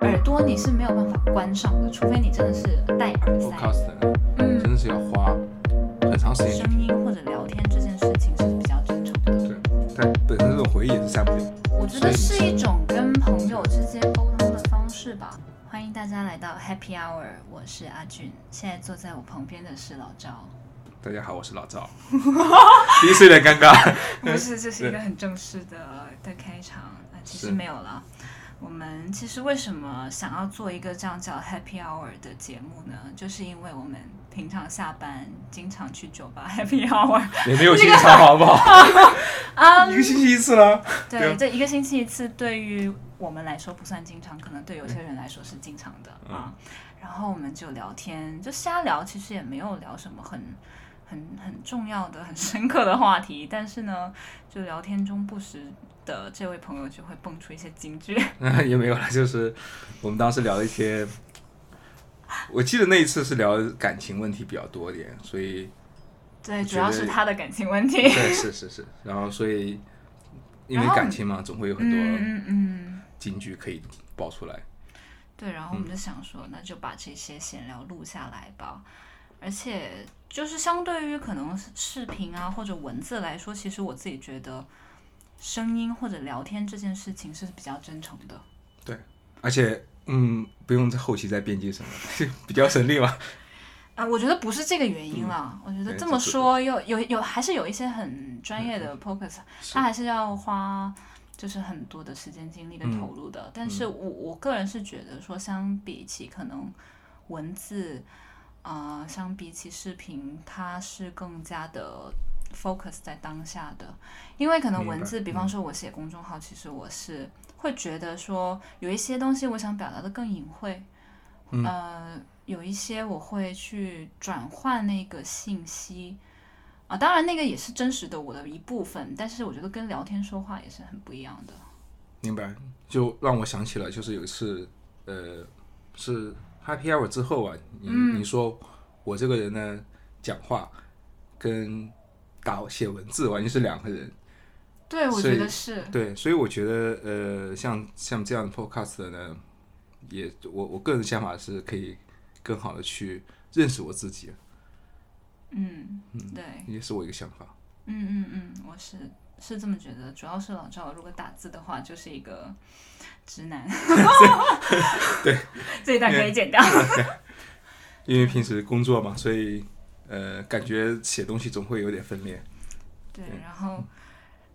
耳朵你是没有办法关上的，除非你真的是戴耳塞。podcast 嗯真的是要花很长时间去声音或者聊天这件事情是比较正常的。对，但本身这种回忆也是删不掉。我觉得是一种跟朋友之间沟通的方式吧。欢迎大家来到 Happy Hour，我是阿俊，现在坐在我旁边的是老赵。大家好，我是老赵。第一次有点尴尬。不是，这是一个很正式的的开场。啊，其实是没有了。我们其实为什么想要做一个这样叫 Happy Hour 的节目呢？就是因为我们平常下班经常去酒吧 Happy Hour 也没有经常好不好？啊，一个星期一次了。对这一个星期一次，对于我们来说不算经常，可能对有些人来说是经常的、嗯啊。然后我们就聊天，就瞎聊，其实也没有聊什么很很很重要的、很深刻的话题，但是呢，就聊天中不时的这位朋友就会蹦出一些金句。也没有了，就是我们当时聊了一些，我记得那一次是聊感情问题比较多一点，所以对，主要是他的感情问题。对，是是是，然后所以 因为感情嘛，总会有很多嗯嗯嗯，金句可以爆出来。对，然后我们就想说，那就把这些闲聊录下来吧。而且就是相对于可能视频啊或者文字来说，其实我自己觉得声音或者聊天这件事情是比较真诚的。对而且，嗯，不用在后期再编辑什么，比较省力嘛。啊，我觉得不是这个原因啦。我觉得这么说，又有有，还是有一些很专业的 focus，它还是要花就是很多的时间精力跟投入的。但是我我个人是觉得说，相比起可能文字，呃，相比起视频，它是更加的 focus 在当下的。因为可能文字，比方说我写公众号，其实我是会觉得说有一些东西我想表达的更隐晦，呃，有一些我会去转换那个信息。啊，当然那个也是真实的我的一部分，但是我觉得跟聊天说话也是很不一样的。明白，就让我想起了，就是有一次，呃，是 Happy Hour 之后啊，你、嗯你说我这个人呢，讲话跟打写文字完全是两个人，对，我觉得是。对，所以我觉得，呃，像像这样的 podcast 的呢，也我我个人想法是可以更好的去认识我自己，嗯，对，也是我一个想法。嗯嗯嗯，我是是这么觉得。主要是老赵如果打字的话，就是一个直男。对，这一段可以剪掉。因为平时工作嘛，所以呃，感觉写东西总会有点分裂。对，然后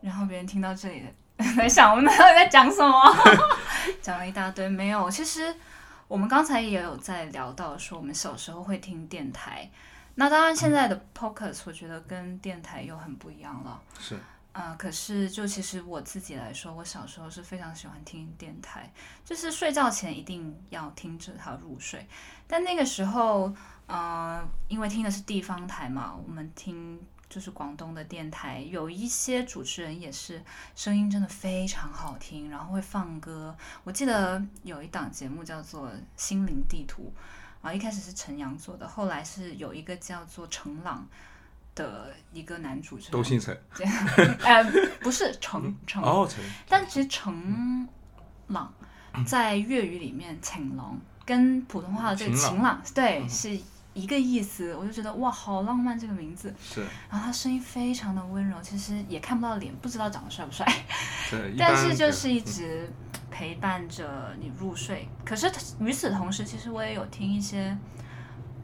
然后别人听到这里 在想我们到底在讲什么，讲了一大堆没有。其实我们刚才也有在聊到说，我们小时候会听电台。那当然，现在的 podcast 我觉得跟电台又很不一样了。是，啊、可是就其实我自己来说，我小时候是非常喜欢听电台，就是睡觉前一定要听着它入睡。但那个时候，呃，因为听的是地方台嘛，我们听就是广东的电台，有一些主持人也是声音真的非常好听，然后会放歌。我记得有一档节目叫做《心灵地图》，啊，一开始是陈阳做的，后来是有一个叫做程朗的一个男主持人，都姓陈。呃，不是程程，哦，陈。但其实程朗在粤语里面“晴朗”跟普通话的这个“晴晴朗”对是一个意思，我就觉得哇，好浪漫这个名字。是，然后他声音非常的温柔，其实也看不到脸，不知道长得帅不帅，对，但是就是一直陪伴着你入睡。可是与此同时，其实我也有听一些，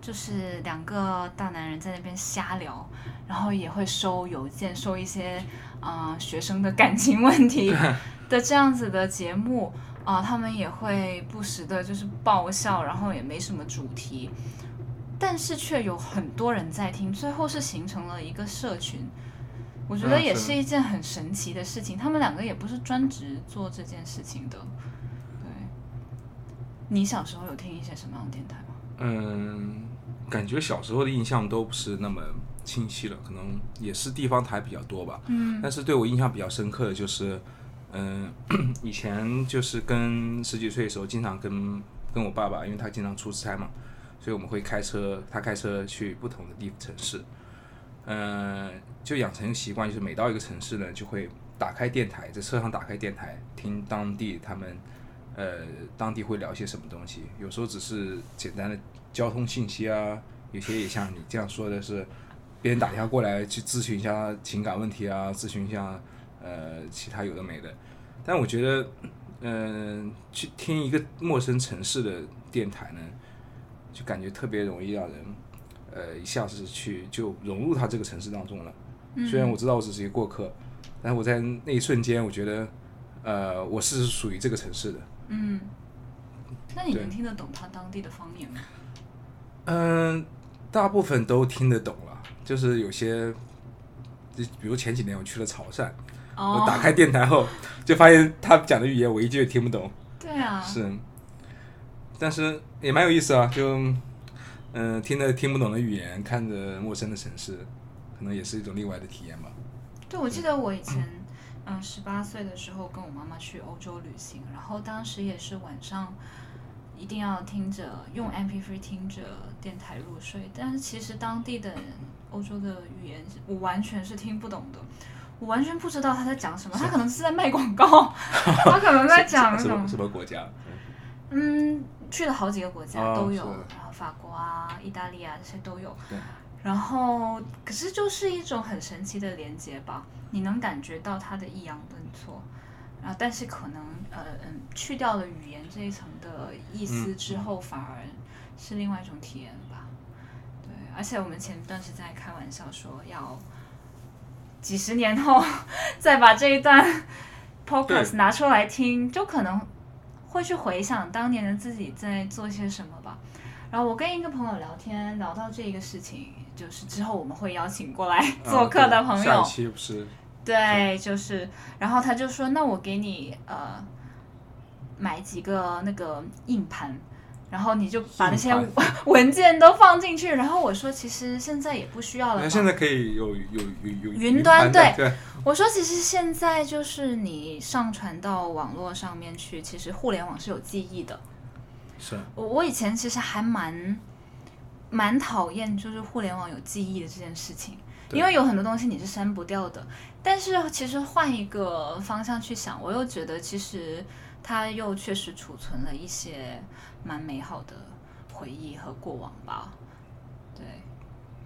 就是两个大男人在那边瞎聊，然后也会收邮件，收一些啊、呃学生的感情问题 的这样子的节目啊、他们也会不时的就是爆笑，然后也没什么主题，但是却有很多人在听，最后是形成了一个社群。我觉得也是一件很神奇的事情。他们两个也不是专职做这件事情的。对，你小时候有听一些什么样的电台吗？嗯，感觉小时候的印象都不是那么清晰了，可能也是地方台比较多吧。嗯但是对我印象比较深刻的就是，嗯、以前就是跟十几岁的时候，经常跟跟我爸爸，因为他经常出差嘛，所以我们会开车，他开车去不同的地城市，嗯、就养成习惯，就是每到一个城市呢，就会打开电台，在车上打开电台，听当地他们呃当地会聊些什么东西，有时候只是简单的交通信息啊，有些也像你这样说的是，别人打电话过来去咨询一下情感问题啊，咨询一下呃其他有的没的，但我觉得，嗯、去听一个陌生城市的电台呢，就感觉特别容易让人呃一下子去就融入他这个城市当中了。虽然我知道我只是一个过客，但是我在那一瞬间，我觉得，呃，我是属于这个城市的。嗯，那你能听得懂他当地的方言吗？嗯，大部分都听得懂了，就是有些，就比如前几年我去了潮汕，我哦，打开电台后，就发现他讲的语言我一句也听不懂。对啊，是，但是也蛮有意思啊，就，嗯、听着听不懂的语言，看着陌生的城市，可能也是一种另外的体验吧。对，我记得我以前，嗯，十八岁的时候跟我妈妈去欧洲旅行，然后当时也是晚上一定要听着用 MP3 听着电台入睡，但是其实当地的人欧洲的语言我完全是听不懂的。我完全不知道他在讲什么，他可能是在卖广告，他可能在讲 什么什么国家？嗯，去了好几个国家哦都有，是然后法国啊、意大利啊这些都有对。然后，可是就是一种很神奇的连接吧，你能感觉到它的抑扬顿挫，然后但是可能呃嗯去掉了语言这一层的意思嗯之后，反而是另外一种体验吧。对，而且我们前段时间还开玩笑说要几十年后 再把这一段 podcast 拿出来听，就可能会去回想当年的自己在做些什么吧。然后我跟一个朋友聊天，聊到这个事情，就是之后我们会邀请过来 做客的朋友，啊对下一期不是对，就是，然后他就说，那我给你呃买几个那个硬盘，然后你就把那些 文件都放进去。然后我说，其实现在也不需要了现在可以有有有有云端对我说，其实现在就是你上传到网络上面去，其实互联网是有记忆的。是我我以前其实还蛮蛮讨厌就是互联网有记忆的这件事情，因为有很多东西你是删不掉的。但是其实换一个方向去想，我又觉得其实它又确实储存了一些蛮美好的回忆和过往吧。对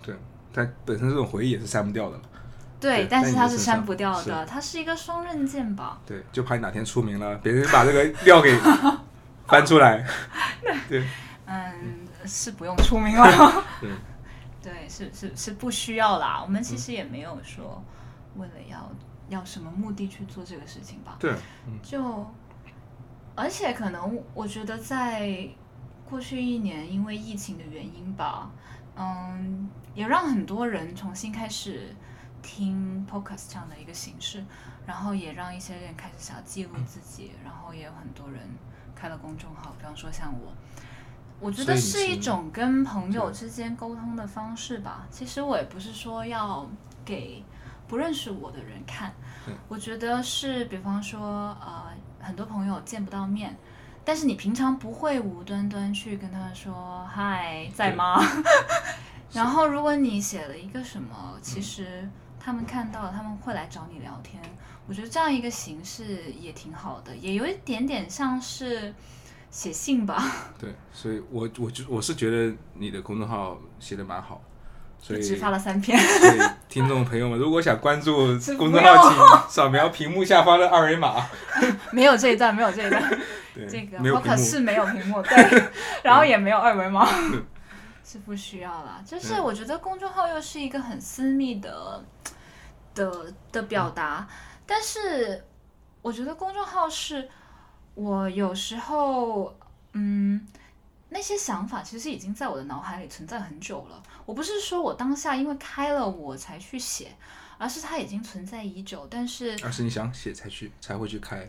对，但本身这种回忆也是删不掉的了。对，但是它是删不掉的，它是一个双刃剑吧。对，就怕你哪天出名了，别人把这个料给 翻出来。对嗯，是不用出名了。对，对，是是是不需要啦。我们其实也没有说为了要要什么目的去做这个事情吧。对，嗯，就而且可能我觉得在过去一年，因为疫情的原因吧，嗯，也让很多人重新开始听 podcast 这样的一个形式，然后也让一些人开始想要记录自己，然后也有很多人开了公众号，比方说像我。我觉得是一种跟朋友之间沟通的方式吧。其实我也不是说要给不认识我的人看对，我觉得是，比方说，呃，很多朋友见不到面，但是你平常不会无端端去跟他说“嗨，在吗？” 然后如果你写了一个什么，其实他们看到了，他们会来找你聊天。我觉得这样一个形式也挺好的，也有一点点像是写信吧。对，所以我我就我是觉得你的公众号写的蛮好，所以只发了三篇。对听众朋友们，如果想关注公众号，请扫描屏幕下方的二维码。没有这一段，没有这一段。这个没有屏 podcast 幕，是没有屏幕，对，然后也没有二维码，是不需要啦。就是嗯我觉得公众号又是一个很私密的的的表达，但是我觉得公众号是我有时候嗯。那些想法其实已经在我的脑海里存在很久了。我不是说我当下因为开了我才去写，而是它已经存在已久。但是而是你想写才去才会去开。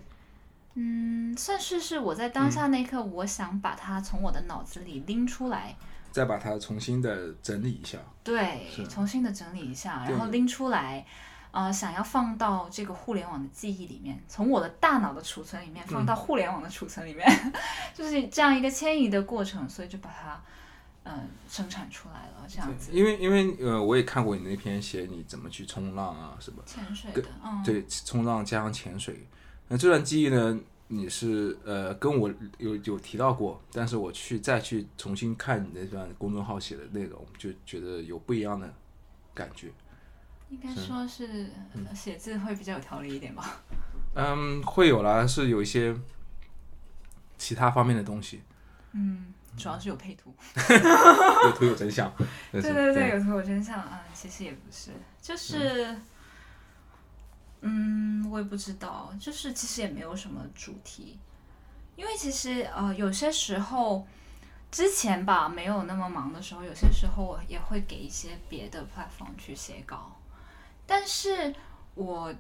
嗯，算是是我在当下那一刻，我想把它从我的脑子里拎出来，再把它重新的整理一下。对，重新的整理一下，然后拎出来，呃，想要放到这个互联网的记忆里面，从我的大脑的储存里面放到互联网的储存里面，就是这样一个迁移的过程，所以就把它，嗯、生产出来了，这样子。因为因为呃，我也看过你那篇写你怎么去冲浪啊什么，潜水的，嗯，对，冲浪加上潜水。那这段记忆呢，你是呃跟我有有提到过，但是我去再去重新看你那段公众号写的内容，就觉得有不一样的感觉。应该说是呃写字会比较有条理一点吧。嗯，会有啦，是有一些其他方面的东西，嗯，主要是有配图。有图有真相。对对对对，有图有真相啊，其实也不是，就是，嗯，我也不知道，就是其实也没有什么主题，因为其实呃有些时候之前吧没有那么忙的时候，有些时候我也会给一些别的 platform 去写稿，但是我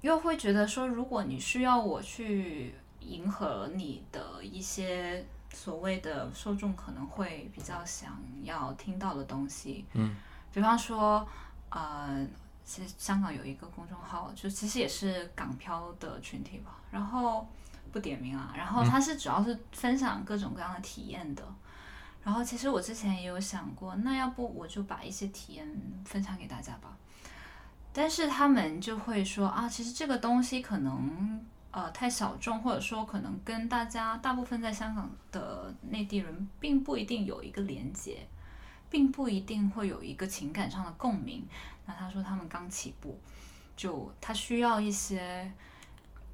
又会觉得说，如果你需要我去迎合你的一些所谓的受众可能会比较想要听到的东西，嗯，比方说，呃，其实香港有一个公众号，就其实也是港漂的群体吧，然后不点名啊，然后它是主要是分享各种各样的体验的。然后其实我之前也有想过，那要不我就把一些体验分享给大家吧。但是他们就会说啊，其实这个东西可能呃太小众，或者说可能跟大家大部分在香港的内地人并不一定有一个连接，并不一定会有一个情感上的共鸣。那他说他们刚起步，就他需要一些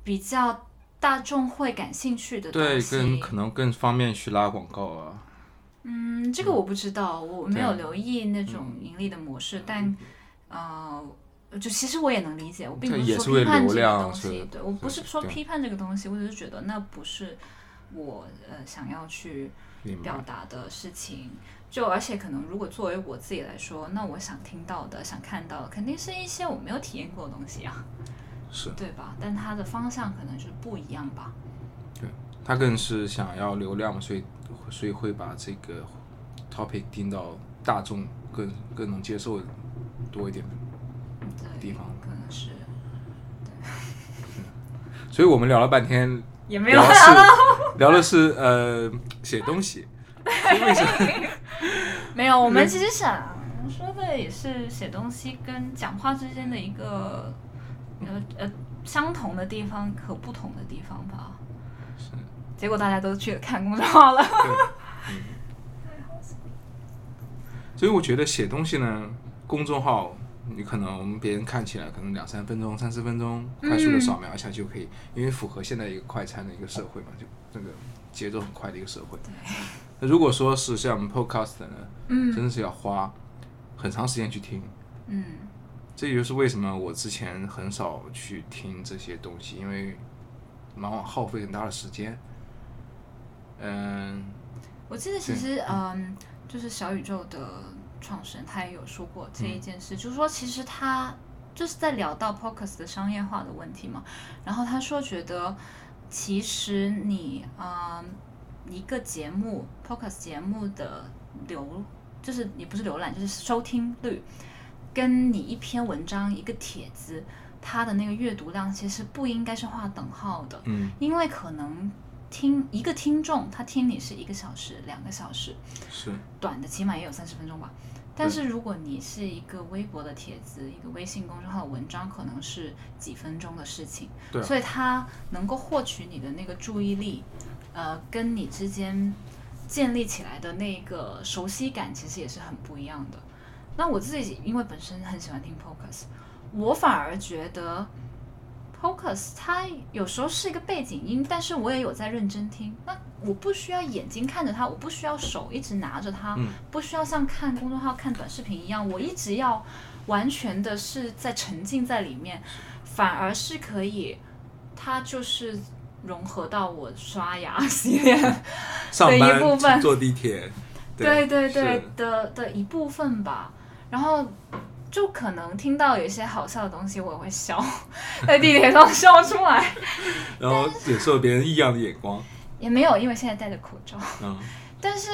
比较大众会感兴趣的东对，西。跟可能更方便去拉广告啊。嗯，这个我不知道，我没有留意那种盈利的模式，但呃，就其实我也能理解，我并不是说批判这个东西，对我不是说批判这个东西，我只是觉得那不是我呃想要去表达的事情。就而且可能如果作为我自己来说，那我想听到的、想看到的，肯定是一些我没有体验过的东西啊，是对吧？但它的方向可能就是不一样吧。对他更是想要流量嘛，所以所以会把这个 topic 定到大众更更能接受多一点。对，地方可能是 所以我们聊了半天，也没有聊的是聊的是呃写东西，为什么？没有，我们其实想说的也是写东西跟讲话之间的一个呃呃相同的地方和不同的地方吧。是结果大家都去看公众号了。所以我觉得写东西呢，公众号你可能我们别人看起来可能两三分钟、三四分钟，快速的扫描一下就可以，因为符合现在一个快餐的一个社会嘛，就这个节奏很快的一个社会。那如果说是像我们 Podcast 呢，嗯真的是要花很长时间去听。嗯这也就是为什么我之前很少去听这些东西，因为往往耗费很大的时间。嗯，我记得其实嗯，就是小宇宙的创始人他也有说过这一件事，就是说其实他就是在聊到 Podcast 的商业化的问题嘛，然后他说觉得其实你嗯一个节目 Podcast 节目的浏，就是也不是浏览就是收听率，跟你一篇文章一个帖子。它的那个阅读量其实不应该是画等号的，嗯，因为可能听一个听众他听你是一个小时、两个小时，是短的起码也有三十分钟吧。但是如果你是一个微博的帖子、一个微信公众号的文章，可能是几分钟的事情，所以他能够获取你的那个注意力，呃，跟你之间建立起来的那个熟悉感，其实也是很不一样的。那我自己因为本身很喜欢听 podcast，我反而觉得 podcast 它有时候是一个背景音，但是我也有在认真听。那我不需要眼睛看着它，我不需要手一直拿着它，嗯。不需要像看公众号、看短视频一样，我一直要完全的是在沉浸在里面，反而是可以，它就是融合到我刷牙、洗脸上的一部分。班坐地铁，对对对是。的的一部分吧。然后就可能听到有一些好笑的东西，我也会笑，在地铁上笑出来。然后忍受别人异样的眼光，也没有，因为现在戴着口罩，嗯，但是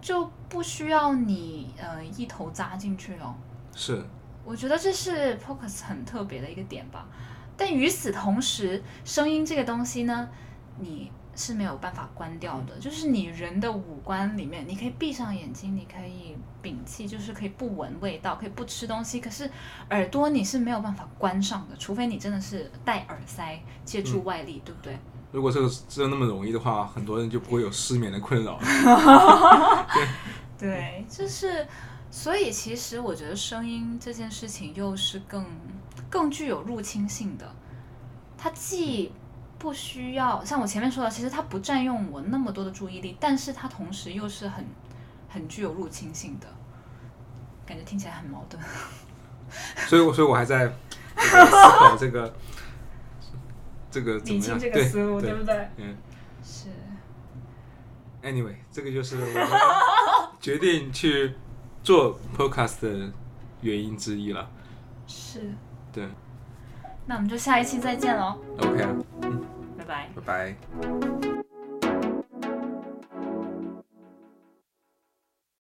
就不需要你呃一头扎进去哦。是我觉得这是 Focus 很特别的一个点吧。但与此同时，声音这个东西呢，你是没有办法关掉的。就是你人的五官里面，你可以闭上眼睛，你可以摒弃，就是可以不闻味道，可以不吃东西。可是耳朵你是没有办法关上的，除非你真的是戴耳塞借助外力，对不对？如果这个真的那么容易的话，很多人就不会有失眠的困扰了。对，就是，所以其实我觉得声音这件事情又是更更具有入侵性的，它既不需要像我前面说的，其实它不占用我那么多的注意力，但是它同时又是很很具有入侵性的，感觉听起来很矛盾。所以我，所以我还在思考这个这个怎么样？对对不对？嗯是，，anyway，这个就是我们 决定去做 podcast 的原因之一了。是，对那我们就下一期再见喽，，OK 啊，拜拜。拜拜。